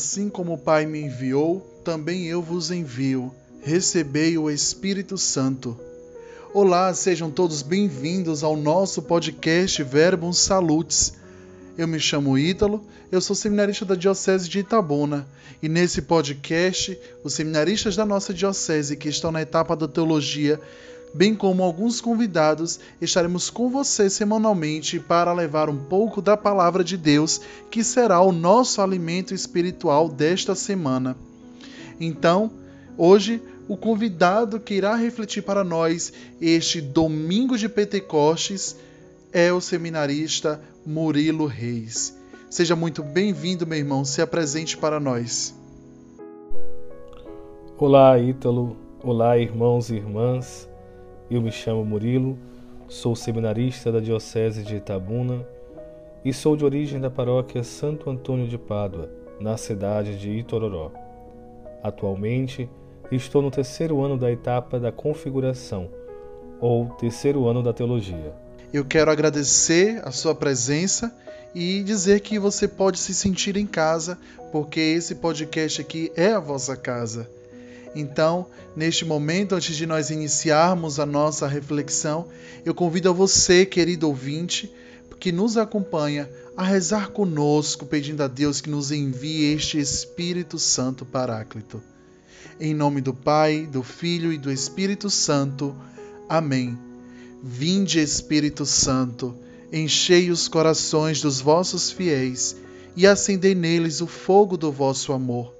Assim como o Pai me enviou, também eu vos envio. Recebei o Espírito Santo. Olá, sejam todos bem-vindos ao nosso podcast Verbum Salutes. Eu me chamo Ítalo, eu sou seminarista da Diocese de Itabuna e nesse podcast, os seminaristas da nossa diocese que estão na etapa da teologia bem como alguns convidados, estaremos com você semanalmente para levar um pouco da palavra de Deus, que será o nosso alimento espiritual desta semana. Então, hoje, o convidado que irá refletir para nós este domingo de Pentecostes é o seminarista Murilo Reis. Seja muito bem-vindo, meu irmão, se apresente para nós. Olá, Ítalo. Olá, irmãos e irmãs. Eu me chamo Murilo, sou seminarista da Diocese de Itabuna e sou de origem da paróquia Santo Antônio de Pádua, na cidade de Itororó. Atualmente, estou no terceiro ano da etapa da configuração, ou terceiro ano da teologia. Eu quero agradecer a sua presença e dizer que você pode se sentir em casa, porque esse podcast aqui é a vossa casa. Então, neste momento, antes de nós iniciarmos a nossa reflexão, eu convido a você, querido ouvinte, que nos acompanha, a rezar conosco, pedindo a Deus que nos envie este Espírito Santo Paráclito. Em nome do Pai, do Filho e do Espírito Santo. Amém. Vinde, Espírito Santo, enchei os corações dos vossos fiéis e acendei neles o fogo do vosso amor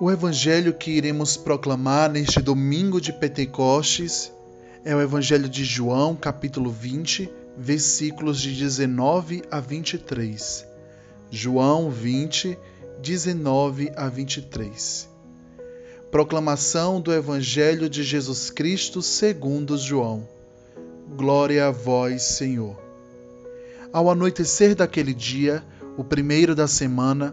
O evangelho que iremos proclamar neste domingo de Pentecostes é o evangelho de João, capítulo 20, versículos de 19 a 23. João 20, 19 a 23. Proclamação do evangelho de Jesus Cristo segundo João. Glória a vós, Senhor. Ao anoitecer daquele dia, o primeiro da semana,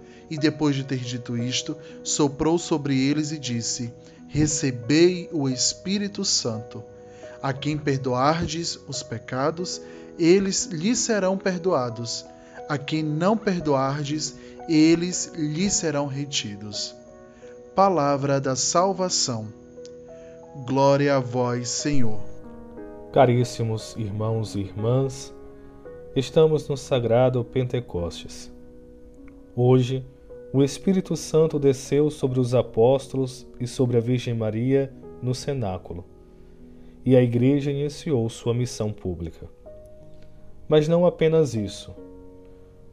E depois de ter dito isto, soprou sobre eles e disse: Recebei o Espírito Santo. A quem perdoardes os pecados, eles lhes serão perdoados. A quem não perdoardes, eles lhes serão retidos. Palavra da salvação. Glória a vós, Senhor. Caríssimos irmãos e irmãs, estamos no sagrado Pentecostes. Hoje, o Espírito Santo desceu sobre os apóstolos e sobre a Virgem Maria no cenáculo, e a Igreja iniciou sua missão pública. Mas não apenas isso.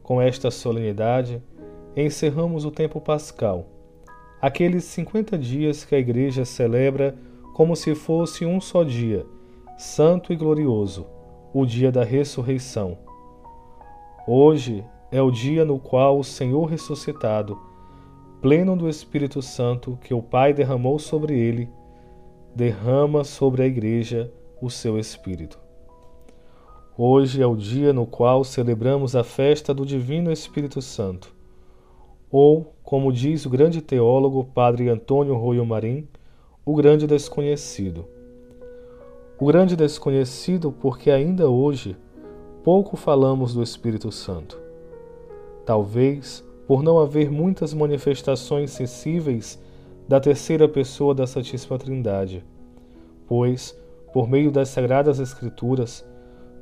Com esta solenidade, encerramos o tempo pascal, aqueles 50 dias que a Igreja celebra como se fosse um só dia, santo e glorioso, o dia da ressurreição. Hoje é o dia no qual o Senhor ressuscitado, pleno do Espírito Santo que o Pai derramou sobre ele, derrama sobre a Igreja o seu Espírito. Hoje é o dia no qual celebramos a festa do Divino Espírito Santo, ou, como diz o grande teólogo Padre Antônio Royo Marim, o grande desconhecido. O grande desconhecido porque ainda hoje pouco falamos do Espírito Santo. Talvez por não haver muitas manifestações sensíveis da terceira pessoa da Santíssima Trindade, pois, por meio das Sagradas Escrituras,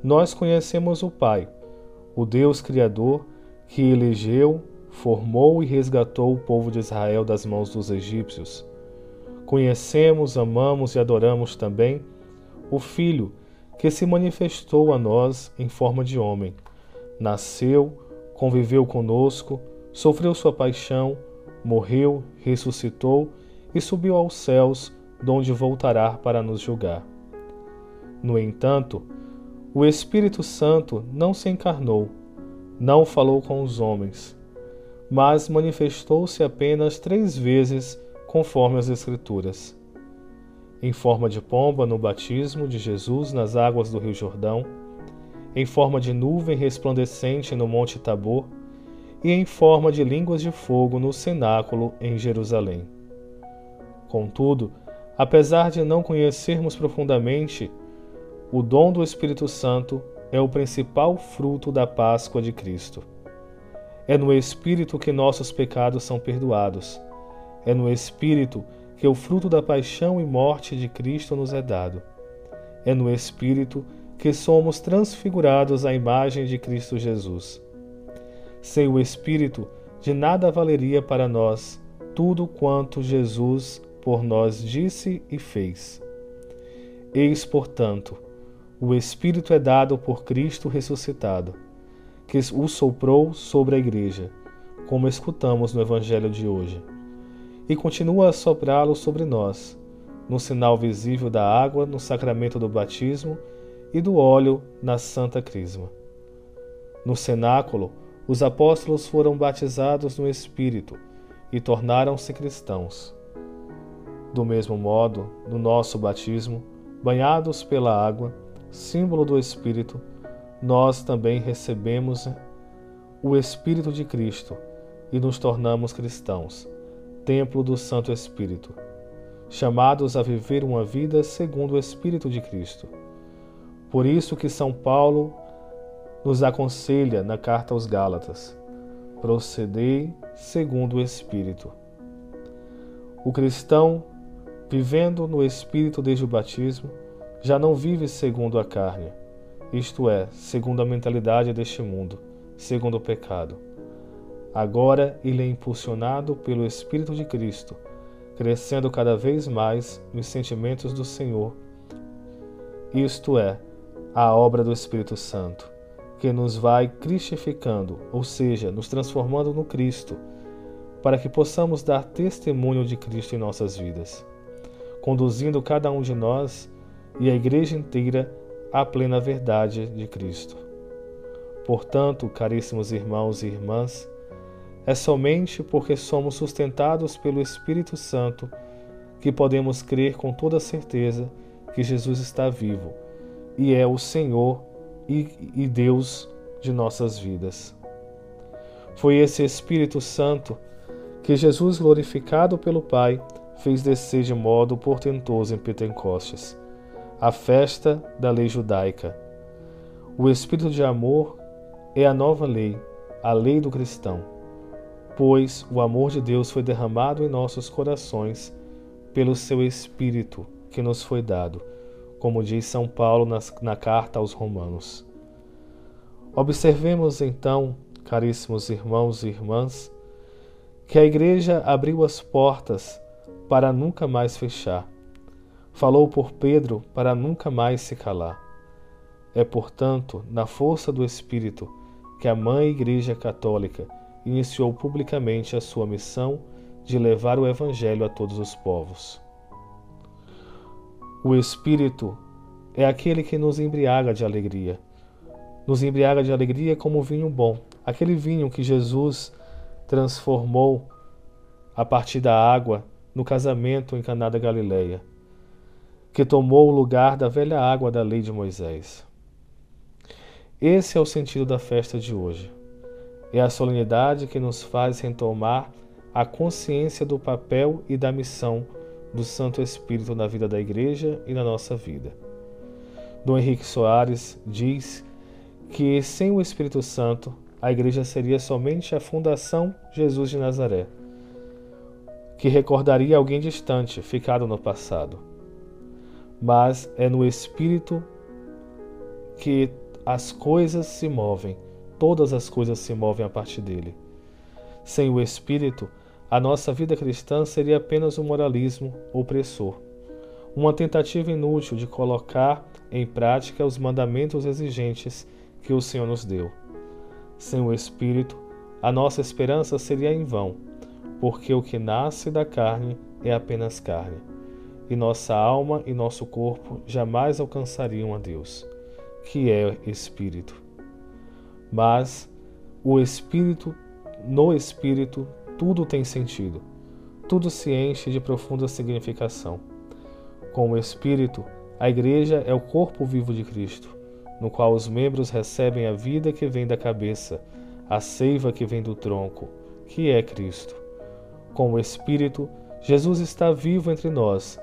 nós conhecemos o Pai, o Deus Criador, que elegeu, formou e resgatou o povo de Israel das mãos dos egípcios, conhecemos, amamos e adoramos também o Filho que se manifestou a nós em forma de homem. Nasceu, conviveu conosco, sofreu sua paixão, morreu, ressuscitou e subiu aos céus, donde voltará para nos julgar. No entanto, o Espírito Santo não se encarnou, não falou com os homens, mas manifestou-se apenas três vezes, conforme as Escrituras. Em forma de pomba no batismo de Jesus nas águas do Rio Jordão, em forma de nuvem resplandecente no Monte Tabor e em forma de línguas de fogo no cenáculo em Jerusalém. Contudo, apesar de não conhecermos profundamente, o dom do Espírito Santo é o principal fruto da Páscoa de Cristo. É no Espírito que nossos pecados são perdoados. É no Espírito que o fruto da paixão e morte de Cristo nos é dado. É no Espírito que somos transfigurados à imagem de Cristo Jesus. Sem o Espírito, de nada valeria para nós tudo quanto Jesus por nós disse e fez. Eis, portanto, o Espírito é dado por Cristo ressuscitado, que o soprou sobre a Igreja, como escutamos no Evangelho de hoje, e continua a soprá-lo sobre nós, no sinal visível da água no sacramento do batismo e do óleo na Santa Crisma. No cenáculo, os apóstolos foram batizados no Espírito e tornaram-se cristãos. Do mesmo modo, no nosso batismo, banhados pela água, símbolo do Espírito, nós também recebemos o Espírito de Cristo e nos tornamos cristãos, templo do Santo Espírito, chamados a viver uma vida segundo o Espírito de Cristo. Por isso que São Paulo nos aconselha na carta aos Gálatas: procedei segundo o Espírito. O cristão, vivendo no Espírito desde o batismo, já não vive segundo a carne, isto é, segundo a mentalidade deste mundo, segundo o pecado. Agora ele é impulsionado pelo Espírito de Cristo, crescendo cada vez mais nos sentimentos do Senhor. Isto é, a obra do Espírito Santo, que nos vai cristificando, ou seja, nos transformando no Cristo, para que possamos dar testemunho de Cristo em nossas vidas, conduzindo cada um de nós e a Igreja inteira à plena verdade de Cristo. Portanto, caríssimos irmãos e irmãs, é somente porque somos sustentados pelo Espírito Santo que podemos crer com toda certeza que Jesus está vivo e é o Senhor e, Deus de nossas vidas. Foi esse Espírito Santo que Jesus, glorificado pelo Pai, fez descer de modo portentoso em Pentecostes a festa da lei judaica. O espírito de amor é a nova lei, a lei do cristão, pois o amor de Deus foi derramado em nossos corações pelo seu Espírito que nos foi dado, como diz São Paulo na, carta aos Romanos. Observemos então, caríssimos irmãos e irmãs, que a Igreja abriu as portas para nunca mais fechar falou por Pedro para nunca mais se calar. É, portanto, na força do Espírito que a Mãe Igreja Católica iniciou publicamente a sua missão de levar o Evangelho a todos os povos. O Espírito é aquele que nos embriaga de alegria. Nos embriaga de alegria como vinho bom, aquele vinho que Jesus transformou a partir da água no casamento em Caná da Galileia que tomou o lugar da velha água da lei de Moisés. Esse é o sentido da festa de hoje. É a solenidade que nos faz retomar a consciência do papel e da missão do Santo Espírito na vida da Igreja e na nossa vida. Dom Henrique Soares diz que sem o Espírito Santo a Igreja seria somente a Fundação Jesus de Nazaré, que recordaria alguém distante, ficado no passado mas é no Espírito que as coisas se movem, todas as coisas se movem a partir dele. Sem o Espírito, a nossa vida cristã seria apenas um moralismo opressor, uma tentativa inútil de colocar em prática os mandamentos exigentes que o Senhor nos deu. Sem o Espírito, a nossa esperança seria em vão, porque o que nasce da carne é apenas carne, e nossa alma e nosso corpo jamais alcançariam a Deus, que é Espírito. Mas o Espírito, no Espírito, tudo tem sentido, tudo se enche de profunda significação. Com o Espírito, a Igreja é o corpo vivo de Cristo, no qual os membros recebem a vida que vem da cabeça, a seiva que vem do tronco, que é Cristo. Com o Espírito, Jesus está vivo entre nós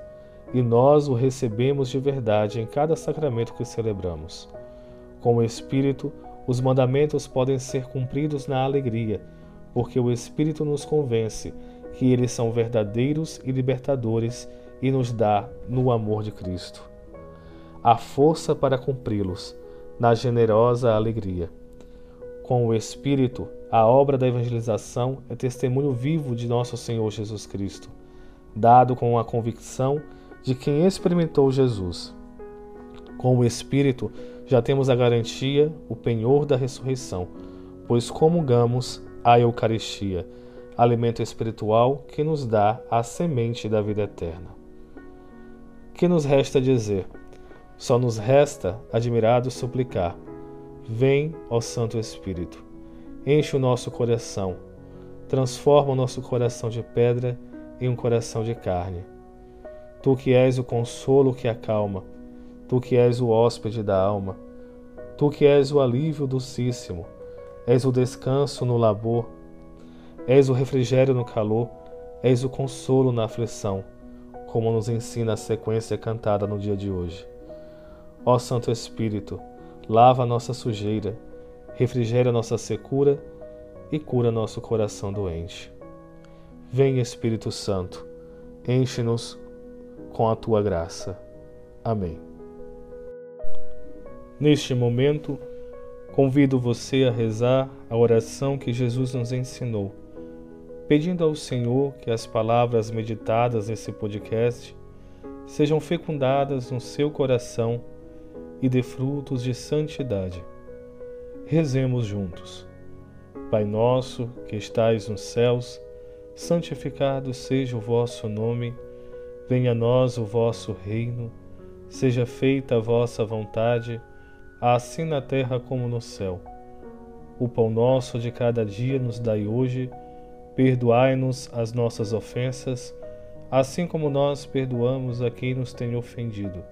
e nós o recebemos de verdade em cada sacramento que celebramos. Com o Espírito, os mandamentos podem ser cumpridos na alegria, porque o Espírito nos convence que eles são verdadeiros e libertadores e nos dá, no amor de Cristo, a força para cumpri-los, na generosa alegria. Com o Espírito, a obra da evangelização é testemunho vivo de nosso Senhor Jesus Cristo, dado com a convicção de quem experimentou Jesus. Com o Espírito, já temos a garantia, o penhor da ressurreição, pois comungamos a Eucaristia, alimento espiritual que nos dá a semente da vida eterna. Que nos resta dizer? Só nos resta, admirado, suplicar: Vem, ó Santo Espírito, enche o nosso coração, transforma o nosso coração de pedra em um coração de carne. Tu que és o consolo que acalma, Tu que és o hóspede da alma, Tu que és o alívio docíssimo, és o descanso no labor, és o refrigério no calor, és o consolo na aflição, como nos ensina a sequência cantada no dia de hoje. Ó Santo Espírito, lava a nossa sujeira, refrigera nossa secura e cura nosso coração doente. Vem, Espírito Santo, enche-nos com a tua graça. Amém. Neste momento, convido você a rezar a oração que Jesus nos ensinou, pedindo ao Senhor que as palavras meditadas nesse podcast sejam fecundadas no seu coração e dê frutos de santidade. Rezemos juntos. Pai nosso que estais nos céus, santificado seja o vosso nome, venha a nós o vosso reino, seja feita a vossa vontade assim na terra como no céu. O pão nosso de cada dia nos dai hoje, perdoai-nos as nossas ofensas, assim como nós perdoamos a quem nos tem ofendido.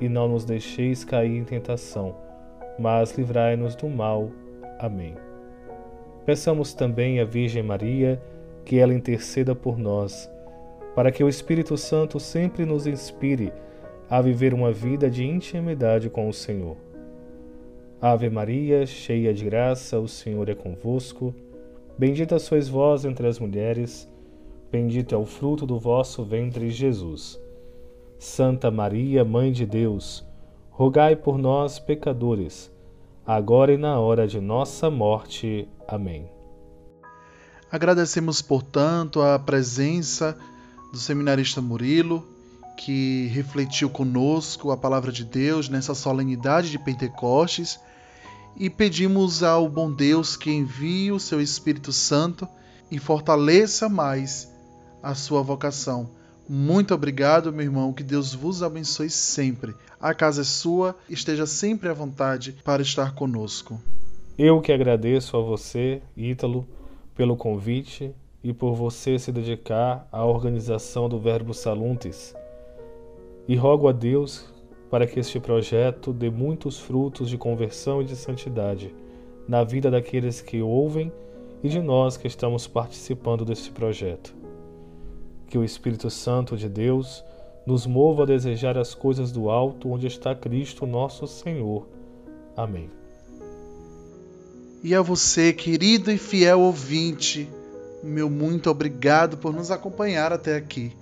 E não nos deixeis cair em tentação, mas livrai-nos do mal. Amém. Peçamos também à Virgem Maria que ela interceda por nós, para que o Espírito Santo sempre nos inspire a viver uma vida de intimidade com o Senhor. Ave Maria, cheia de graça, o Senhor é convosco. Bendita sois vós entre as mulheres, bendito é o fruto do vosso ventre, Jesus. Santa Maria, Mãe de Deus, rogai por nós, pecadores, agora e na hora de nossa morte. Amém. Agradecemos, portanto, a presença do seminarista Murilo, que refletiu conosco a palavra de Deus nessa solenidade de Pentecostes e pedimos ao bom Deus que envie o seu Espírito Santo e fortaleça mais a sua vocação. Muito obrigado, meu irmão. Que Deus vos abençoe sempre. A casa é sua, esteja sempre à vontade para estar conosco. Eu que agradeço a você, Ítalo, pelo convite e por você se dedicar à organização do Verbo Saluntes. E rogo a Deus para que este projeto dê muitos frutos de conversão e de santidade na vida daqueles que ouvem e de nós que estamos participando deste projeto. Que o Espírito Santo de Deus nos mova a desejar as coisas do alto onde está Cristo nosso Senhor. Amém. E a você, querido e fiel ouvinte, meu muito obrigado por nos acompanhar até aqui.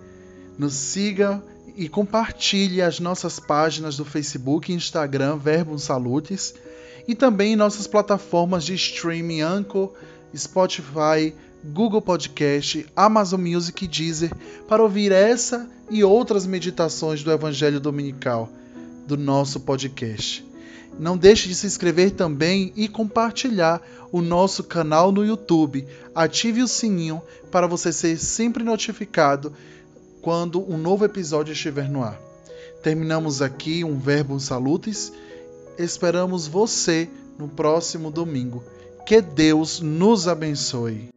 Nos siga e compartilhe as nossas páginas do Facebook e Instagram Verbum Salutes e também nossas plataformas de streaming Anchor, Spotify, Google Podcast, Amazon Music e Deezer para ouvir essa e outras meditações do Evangelho Dominical do nosso podcast. Não deixe de se inscrever também e compartilhar o nosso canal no YouTube. Ative o sininho para você ser sempre notificado quando um novo episódio estiver no ar. Terminamos aqui um verbo salutis. Esperamos você no próximo domingo. Que Deus nos abençoe.